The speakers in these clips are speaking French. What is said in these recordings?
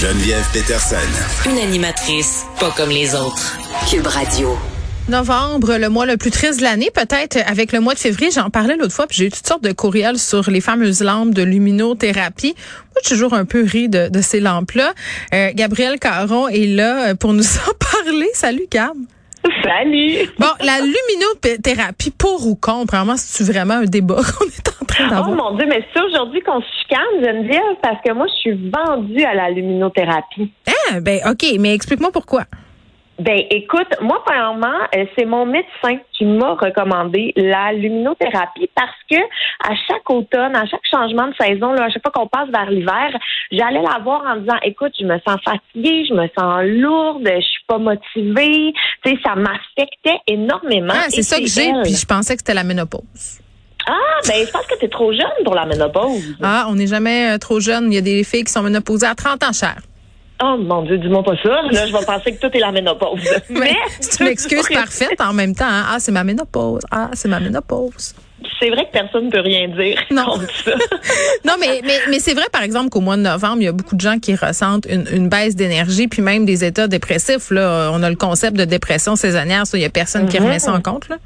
Geneviève Peterson. Une animatrice pas comme les autres. Cube Radio. Novembre, le mois le plus triste de l'année, peut-être avec le mois de février. J'en parlais l'autre fois, puis j'ai eu toutes sortes de courriels sur les fameuses lampes de luminothérapie. Moi, j'ai toujours un peu ri de, ces lampes-là. Euh, Gabriel Caron est là euh, pour nous en parler. Salut, Gab. Salut. Bon, la luminothérapie, pour ou contre, vraiment, c'est vraiment un débat qu'on est en train d'avoir? Oh mon Dieu, mais c'est aujourd'hui qu'on se chicane, Geneviève, parce que moi, je suis vendue à la luminothérapie. Ah, ben, OK, mais explique-moi pourquoi. Ben, écoute, moi, premièrement, euh, c'est mon médecin qui m'a recommandé la luminothérapie parce que à chaque automne, à chaque changement de saison, là, à chaque fois qu'on passe vers l'hiver, j'allais la voir en disant, écoute, je me sens fatiguée, je me sens lourde, je suis pas motivée. Tu sais, ça m'affectait énormément. Ah, c'est ça que j'ai, puis je pensais que c'était la ménopause. Ah, ben, je pense que tu es trop jeune pour la ménopause. Ah, on n'est jamais euh, trop jeune. Il y a des filles qui sont ménopausées à 30 ans, cher. Oh mon Dieu, dis-moi pas ça. Là, je vais penser que tout est la ménopause. Mais, c'est une excuse parfaite en même temps. Hein. Ah, c'est ma ménopause. Ah, c'est ma ménopause. C'est vrai que personne ne peut rien dire non. contre ça. non, mais, mais, mais c'est vrai, par exemple, qu'au mois de novembre, il y a beaucoup de gens qui ressentent une, une baisse d'énergie, puis même des états dépressifs. Là, on a le concept de dépression saisonnière. Ça, il y a personne qui remet ça en compte. Là.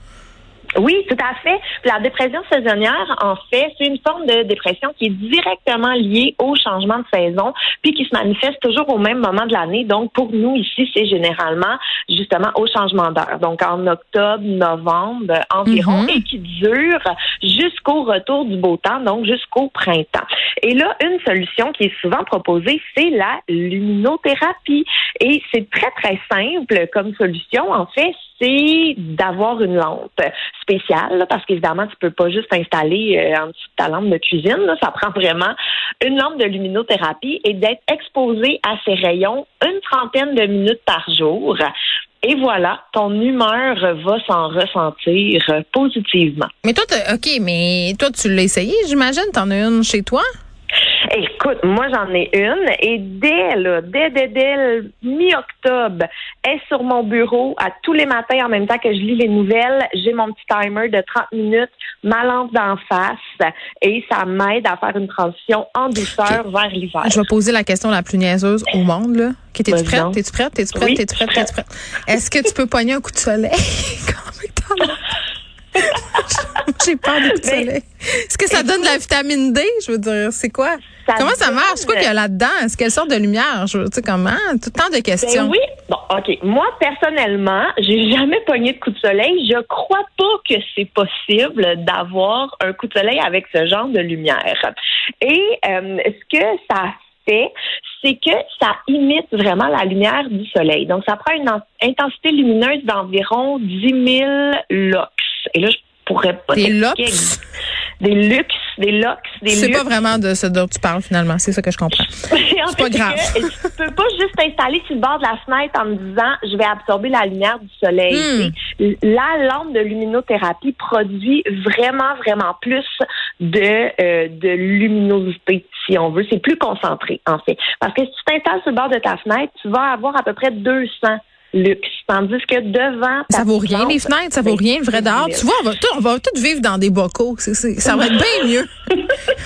Oui, tout à fait. La dépression saisonnière, en fait, c'est une forme de dépression qui est directement liée au changement de saison, puis qui se manifeste toujours au même moment de l'année. Donc, pour nous ici, c'est généralement justement au changement d'heure. Donc, en octobre, novembre environ, mm-hmm. et qui dure jusqu'au retour du beau temps, donc jusqu'au printemps. Et là, une solution qui est souvent proposée, c'est la luminothérapie. Et c'est très, très simple comme solution. En fait, c'est d'avoir une lampe spéciale, parce qu'évidemment, tu peux pas juste installer euh, en dessous de ta lampe de cuisine. Ça prend vraiment une lampe de luminothérapie et d'être exposé à ces rayons une trentaine de minutes par jour. Et voilà, ton humeur va s'en ressentir positivement. Mais toi, OK, mais toi, tu l'as essayé, j'imagine? T'en as une chez toi? Écoute, moi j'en ai une et dès là, dès dès, dès mi-octobre, est sur mon bureau à tous les matins en même temps que je lis les nouvelles. J'ai mon petit timer de 30 minutes, ma lampe d'en face et ça m'aide à faire une transition en douceur vers l'hiver. Je vais poser la question la plus niaiseuse au monde là. T'es-tu prête? T'es-tu prête? T'es-tu prête? T'es-tu prête? T'es-tu prête? Est-ce que tu peux pogner un coup de soleil? J'ai peur du soleil. Est-ce que ça donne de la vitamine D? Je veux dire, c'est quoi? comment ça marche? C'est quoi qu'il y a là-dedans? Est-ce quelle sorte de lumière? Je veux dire, comment? Tout le temps de questions. Ben oui. Bon, OK. Moi, personnellement, j'ai jamais pogné de coup de soleil. Je crois pas que c'est possible d'avoir un coup de soleil avec ce genre de lumière. Et euh, ce que ça fait, c'est que ça imite vraiment la lumière du soleil. Donc, ça prend une intensité lumineuse d'environ 10 000 lux. Et là, je pourrais pas Des lux? Des lux, des lux, des C'est pas vraiment de ce dont tu parles, finalement. C'est ça que je comprends. c'est pas grave. Que, tu peux pas juste t'installer sur le bord de la fenêtre en me disant, je vais absorber la lumière du soleil. Hmm. La lampe de luminothérapie produit vraiment, vraiment plus de, euh, de luminosité, si on veut. C'est plus concentré, en fait. Parce que si tu t'installes sur le bord de ta fenêtre, tu vas avoir à peu près 200 luxe. Tandis que devant. Ça vaut rien, les fenêtres, ça vaut rien, le vrai dehors. Tu vois, on va, tout, on va tout vivre dans des bocaux. ça va être bien mieux.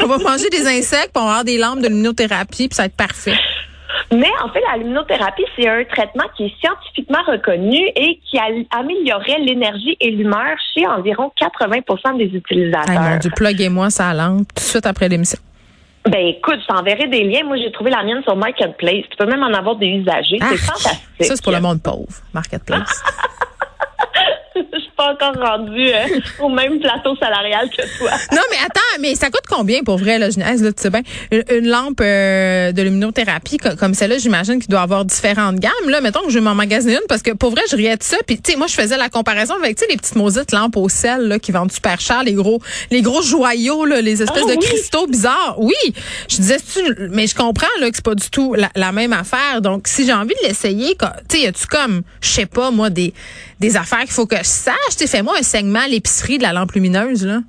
on va manger des insectes, puis on va avoir des lampes de luminothérapie, puis ça va être parfait. Mais en fait, la luminothérapie, c'est un traitement qui est scientifiquement reconnu et qui améliorerait l'énergie et l'humeur chez environ 80% des utilisateurs. Hey, mon Dieu, pluguez-moi sa lampe tout de suite après l'émission. Ben écoute, je t'enverrai des liens. Moi, j'ai trouvé la mienne sur Marketplace. Tu peux même en avoir des usagers. c'est fantastique. Ça, c'est pour le monde pauvre, Marketplace. je suis pas encore rendue euh, au même plateau salarial que toi. non, mais attends, mais ça coûte combien pour vrai, la Genèse, là, tu sais bien? Une, lampe euh, de luminothérapie comme celle-là, j'imagine qu'il doit avoir différentes gammes. Là, mettons que je vais m'en magasiner une parce que pour vrai, je riais de ça. Puis, tu sais, moi, je faisais la comparaison avec, tu sais, les petites maudites lampes au sel, là, qui vendent super cher, les gros, les gros joyaux, là, les espèces ah de cristaux bizarres. Oui. Je disais, mais je comprends, là, que c'est pas du tout la, même affaire. Donc, si j'ai envie de l'essayer, tu sais, y a-tu comme, je sais pas, moi, des, des affaires qu'il faut que je sache? Fais-moi un segment à l'épicerie de la lampe lumineuse, là.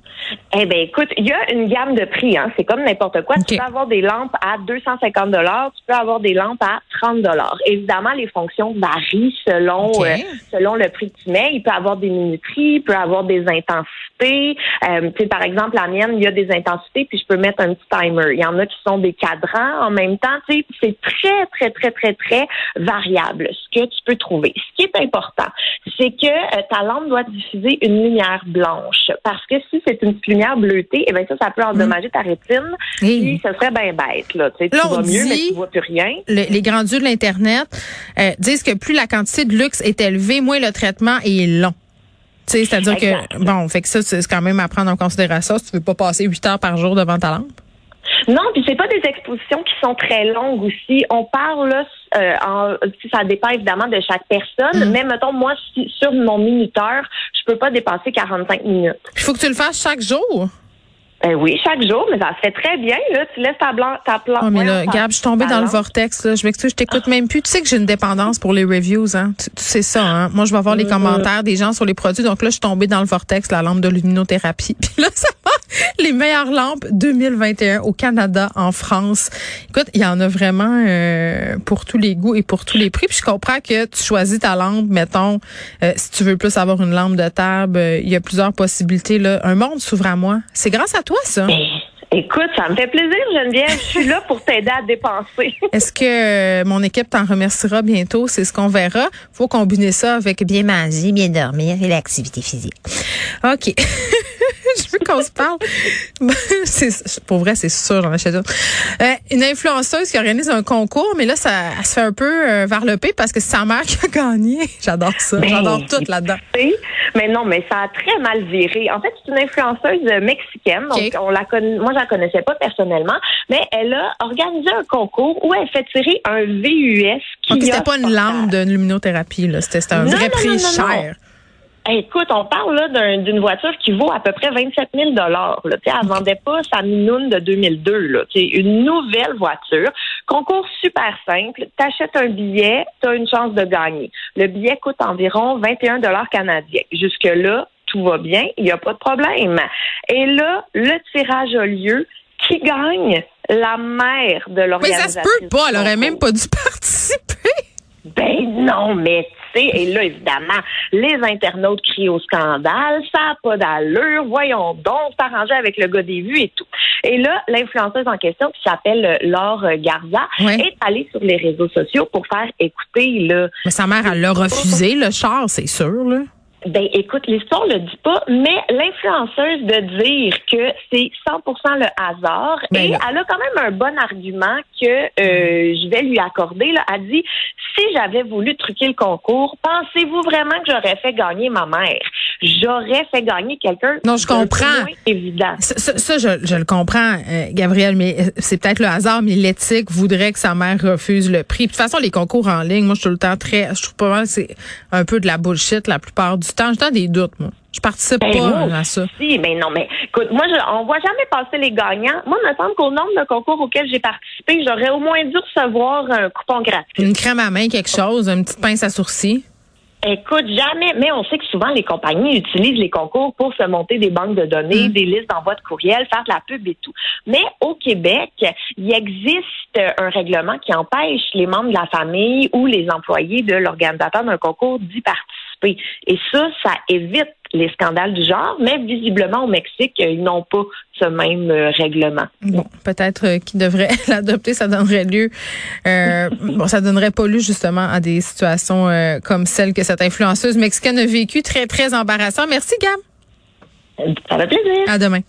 Eh bien, écoute, il y a une gamme de prix. Hein. C'est comme n'importe quoi. Tu peux avoir des lampes à 250 dollars, tu peux avoir des lampes à 30 dollars. Évidemment, les fonctions varient selon euh, selon le prix que tu mets. Il peut avoir des minuteries, il peut avoir des intensités. Euh, tu sais, par exemple, la mienne, il y a des intensités, puis je peux mettre un petit timer. Il y en a qui sont des cadrans en même temps. Tu sais, c'est très, très, très, très, très variable ce que tu peux trouver. Ce qui est important, c'est que euh, ta lampe doit diffuser une lumière blanche. Parce que si c'est une lumière bleutée, eh bien ça, ça peut endommager ta rétine. Puis ce serait bien bête. Là. Tu, sais, tu vois mieux, mais tu vois plus rien. les grands dieux de l'Internet euh, disent que plus la quantité de luxe est élevée, moins le traitement est long. C'est-à-dire que, bon, fait que ça, c'est quand même à prendre en considération si tu veux pas passer huit heures par jour devant ta lampe. Non, puis c'est pas des expositions qui sont très longues aussi. On parle là, euh, en, ça dépend évidemment de chaque personne, mm. mais mettons moi sur mon minuteur, je peux pas dépasser 45 minutes. Il faut que tu le fasses chaque jour? Ben oui, chaque jour, mais ça se fait très bien. Là. Tu laisses ta, blanc, ta plante. Oh, mais là, Gab, je suis tombée dans le vortex. Là. Je m'excuse, je t'écoute même plus. Tu sais que j'ai une dépendance pour les reviews. Hein? Tu, sais ça. Hein? Moi, je vais voir les mm. commentaires des gens sur les produits. Donc là, je suis tombée dans le vortex, la lampe de luminothérapie. Puis là, ça. Les meilleures lampes 2021 au Canada, en France. Écoute, il y en a vraiment euh, pour tous les goûts et pour tous les prix. Puis je comprends que tu choisis ta lampe, mettons, euh, si tu veux plus avoir une lampe de table, euh, il y a plusieurs possibilités. Là. Un monde s'ouvre à moi. C'est grâce à toi, ça. Écoute, ça me fait plaisir, Geneviève. Je suis là pour t'aider à dépenser. Est-ce que mon équipe t'en remerciera bientôt? C'est ce qu'on verra. faut combiner ça avec bien manger, bien dormir et l'activité physique. OK. je veux qu'on se parle. pour vrai, c'est sûr, j'en achète une. Euh, une influenceuse qui organise un concours, mais là, ça se fait un peu euh, varloper parce que c'est sa mère qui a gagné. J'adore ça. Ben, J'adore tout là-dedans. Mais non, mais ça a très mal viré. En fait, c'est une influenceuse mexicaine. Donc, on la connaît, moi, je la connaissais pas personnellement, mais elle a organisé un concours où elle fait tirer un VUS qui Donc, c'était pas une lampe de luminothérapie, là. C'était un vrai prix cher. Écoute, on parle là d'une voiture qui vaut à peu près 27 000 dollars. Elle vendait pas sa Minoune de 2002. Là. une nouvelle voiture. Concours super simple. T'achètes un billet, tu as une chance de gagner. Le billet coûte environ 21 dollars canadiens. Jusque-là, tout va bien, il n'y a pas de problème. Et là, le tirage a lieu. Qui gagne? La mère de l'organisation. Mais ça se peut pas. Elle aurait même pas dû participer. Ben non, mais tu sais, et là, évidemment, les internautes crient au scandale, ça n'a pas d'allure, voyons donc, s'arranger avec le gars des vues et tout. Et là, l'influenceuse en question, qui s'appelle Laure Garza, est allée sur les réseaux sociaux pour faire écouter le... Mais sa mère, elle l'a refusé, le char, c'est sûr, là. Ben, écoute, l'histoire le dit pas, mais l'influenceuse de dire que c'est 100% le hasard, ben et elle a quand même un bon argument que euh, je vais lui accorder. Là. Elle dit, si j'avais voulu truquer le concours, pensez-vous vraiment que j'aurais fait gagner ma mère? J'aurais fait gagner quelqu'un. Non, je comprends. évident. Ça, je, je, le comprends, euh, Gabriel, mais euh, c'est peut-être le hasard, mais l'éthique voudrait que sa mère refuse le prix. De toute façon, les concours en ligne, moi, je suis tout le temps très, je trouve pas mal, c'est un peu de la bullshit la plupart du temps. J'ai des doutes, moi. Je participe ben pas à ça. Si, mais non, mais écoute, moi, je, on voit jamais passer les gagnants. Moi, il me semble qu'au nombre de concours auxquels j'ai participé, j'aurais au moins dû recevoir un coupon gratuit. Une crème à main, quelque chose, une petite pince à sourcils. Écoute, jamais, mais on sait que souvent les compagnies utilisent les concours pour se monter des banques de données, mm. des listes d'envoi de courriel, faire de la pub et tout. Mais au Québec, il existe un règlement qui empêche les membres de la famille ou les employés de l'organisateur d'un concours d'y participer. Et ça, ça évite les scandales du genre, mais visiblement au Mexique, ils n'ont pas ce même euh, règlement. Bon, peut-être euh, qu'ils devraient l'adopter, ça donnerait lieu, euh, bon, ça donnerait pas lieu justement à des situations comme celle que cette influenceuse mexicaine a vécue, très très embarrassant. Merci Gab. Ça fait plaisir. À demain.